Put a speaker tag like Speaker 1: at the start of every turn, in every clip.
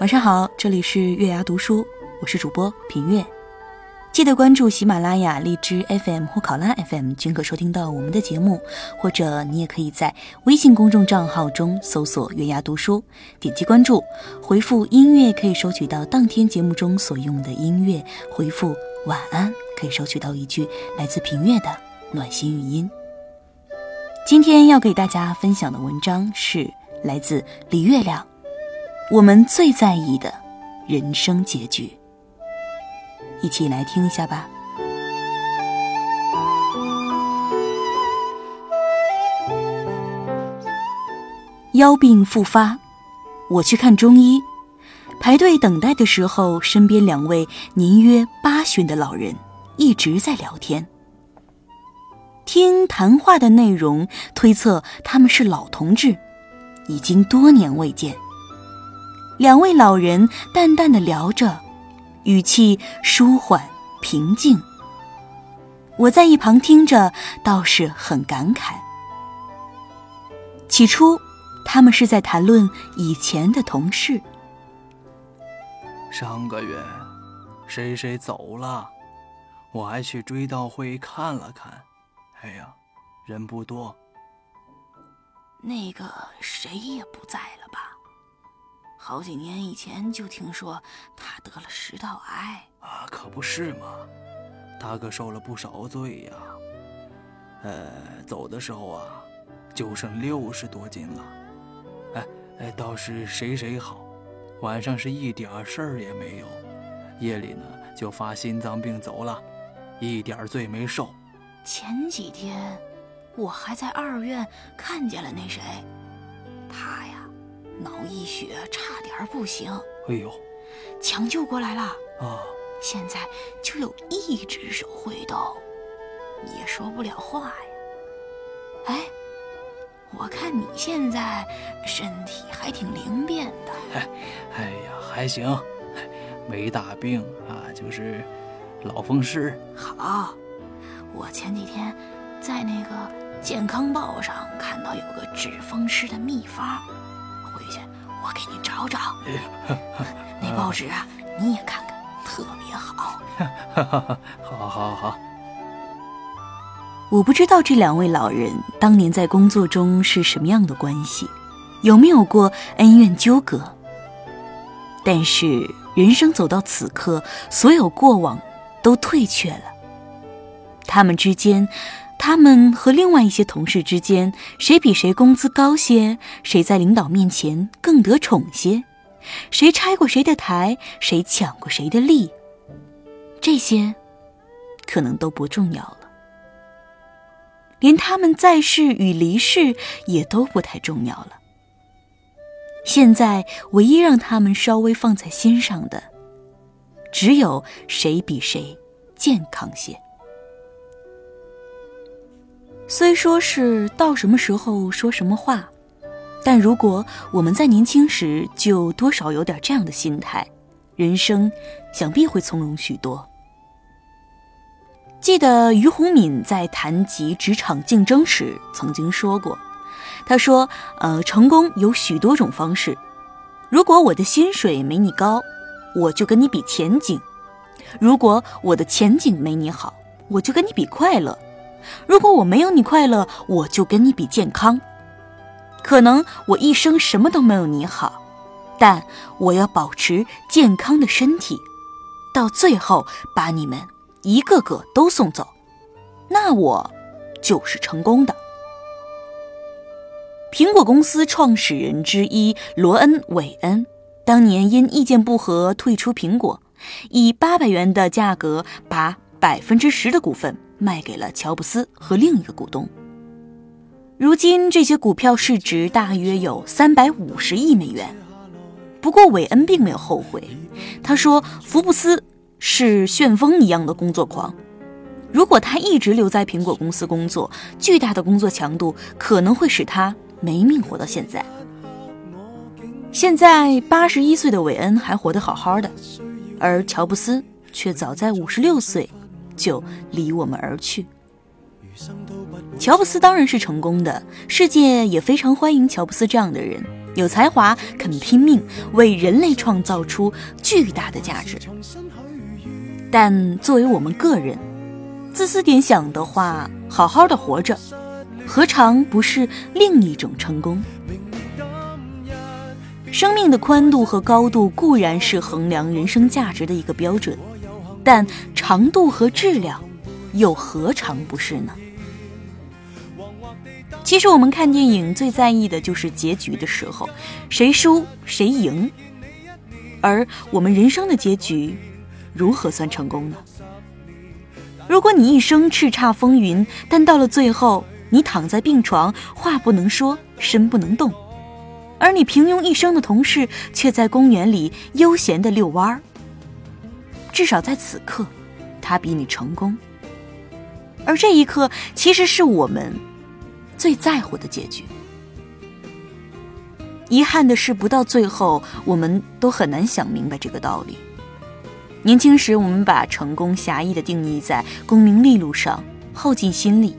Speaker 1: 晚上好，这里是月牙读书，我是主播平月。记得关注喜马拉雅、荔枝 FM 或考拉 FM，均可收听到我们的节目。或者你也可以在微信公众账号中搜索“月牙读书”，点击关注，回复“音乐”可以收取到当天节目中所用的音乐；回复“晚安”可以收取到一句来自平月的暖心语音。今天要给大家分享的文章是来自李月亮。我们最在意的人生结局，一起来听一下吧。腰病复发，我去看中医。排队等待的时候，身边两位年约八旬的老人一直在聊天。听谈话的内容，推测他们是老同志，已经多年未见。两位老人淡淡的聊着，语气舒缓平静。我在一旁听着，倒是很感慨。起初，他们是在谈论以前的同事。
Speaker 2: 上个月，谁谁走了，我还去追悼会看了看。哎呀，人不多。
Speaker 3: 那个谁也不在了吧？好几年以前就听说他得了食道癌
Speaker 2: 啊，可不是嘛，他可受了不少罪呀。呃，走的时候啊，就剩六十多斤了。哎哎，倒是谁谁好，晚上是一点事儿也没有，夜里呢就发心脏病走了，一点罪没受。
Speaker 3: 前几天我还在二院看见了那谁，他呀。脑溢血，差点不行。
Speaker 2: 哎呦，
Speaker 3: 抢救过来了
Speaker 2: 啊！
Speaker 3: 现在就有一只手会动，也说不了话呀。哎，我看你现在身体还挺灵便的。
Speaker 2: 哎，哎呀，还行，没大病啊，就是老风湿。
Speaker 3: 好，我前几天在那个健康报上看到有个治风湿的秘方。我给你找找，那报纸啊，你也看看，特别好。
Speaker 2: 好，好，好。
Speaker 1: 我不知道这两位老人当年在工作中是什么样的关系，有没有过恩怨纠葛。但是人生走到此刻，所有过往都退却了，他们之间。他们和另外一些同事之间，谁比谁工资高些？谁在领导面前更得宠些？谁拆过谁的台？谁抢过谁的利？这些，可能都不重要了。连他们在世与离世也都不太重要了。现在唯一让他们稍微放在心上的，只有谁比谁健康些。虽说是到什么时候说什么话，但如果我们在年轻时就多少有点这样的心态，人生想必会从容许多。记得俞洪敏在谈及职场竞争时曾经说过：“他说，呃，成功有许多种方式。如果我的薪水没你高，我就跟你比前景；如果我的前景没你好，我就跟你比快乐。”如果我没有你快乐，我就跟你比健康。可能我一生什么都没有你好，但我要保持健康的身体，到最后把你们一个个都送走，那我就是成功的。苹果公司创始人之一罗恩·韦恩，当年因意见不合退出苹果，以八百元的价格把百分之十的股份。卖给了乔布斯和另一个股东。如今这些股票市值大约有三百五十亿美元，不过韦恩并没有后悔，他说：“福布斯是旋风一样的工作狂，如果他一直留在苹果公司工作，巨大的工作强度可能会使他没命活到现在。”现在八十一岁的韦恩还活得好好的，而乔布斯却早在五十六岁就离我们而去。乔布斯当然是成功的，世界也非常欢迎乔布斯这样的人，有才华，肯拼命，为人类创造出巨大的价值。但作为我们个人，自私点想的话，好好的活着，何尝不是另一种成功？生命的宽度和高度固然是衡量人生价值的一个标准，但长度和质量，又何尝不是呢？其实我们看电影最在意的就是结局的时候，谁输谁赢。而我们人生的结局，如何算成功呢？如果你一生叱咤风云，但到了最后，你躺在病床，话不能说，身不能动，而你平庸一生的同事却在公园里悠闲的遛弯儿，至少在此刻，他比你成功。而这一刻，其实是我们。最在乎的结局。遗憾的是，不到最后，我们都很难想明白这个道理。年轻时，我们把成功狭义的定义在功名利禄上，耗尽心力，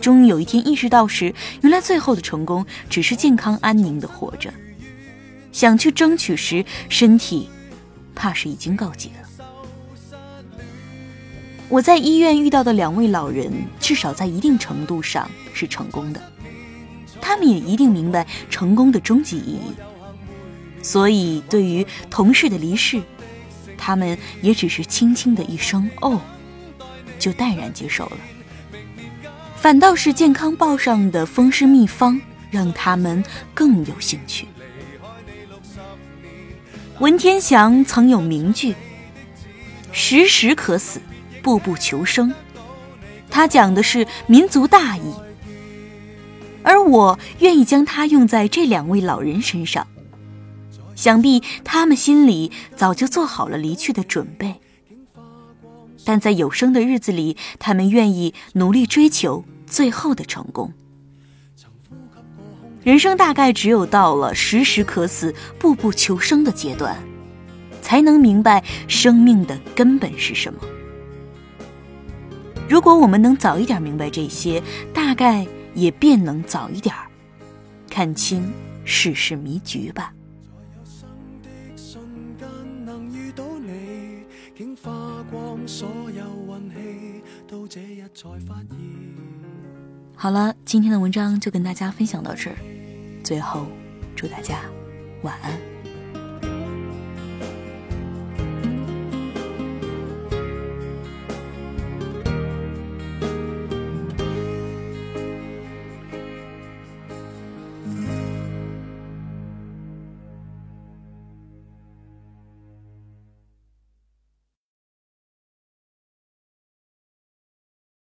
Speaker 1: 终于有一天意识到时，原来最后的成功只是健康安宁的活着。想去争取时，身体怕是已经告急了。我在医院遇到的两位老人，至少在一定程度上是成功的，他们也一定明白成功的终极意义，所以对于同事的离世，他们也只是轻轻的一声“哦”，就淡然接受了。反倒是健康报上的风湿秘方，让他们更有兴趣。文天祥曾有名句：“时时可死。”步步求生，他讲的是民族大义，而我愿意将它用在这两位老人身上。想必他们心里早就做好了离去的准备，但在有生的日子里，他们愿意努力追求最后的成功。人生大概只有到了时时可死、步步求生的阶段，才能明白生命的根本是什么。如果我们能早一点明白这些，大概也便能早一点看清世事迷局吧。好了，今天的文章就跟大家分享到这儿。最后，祝大家晚安。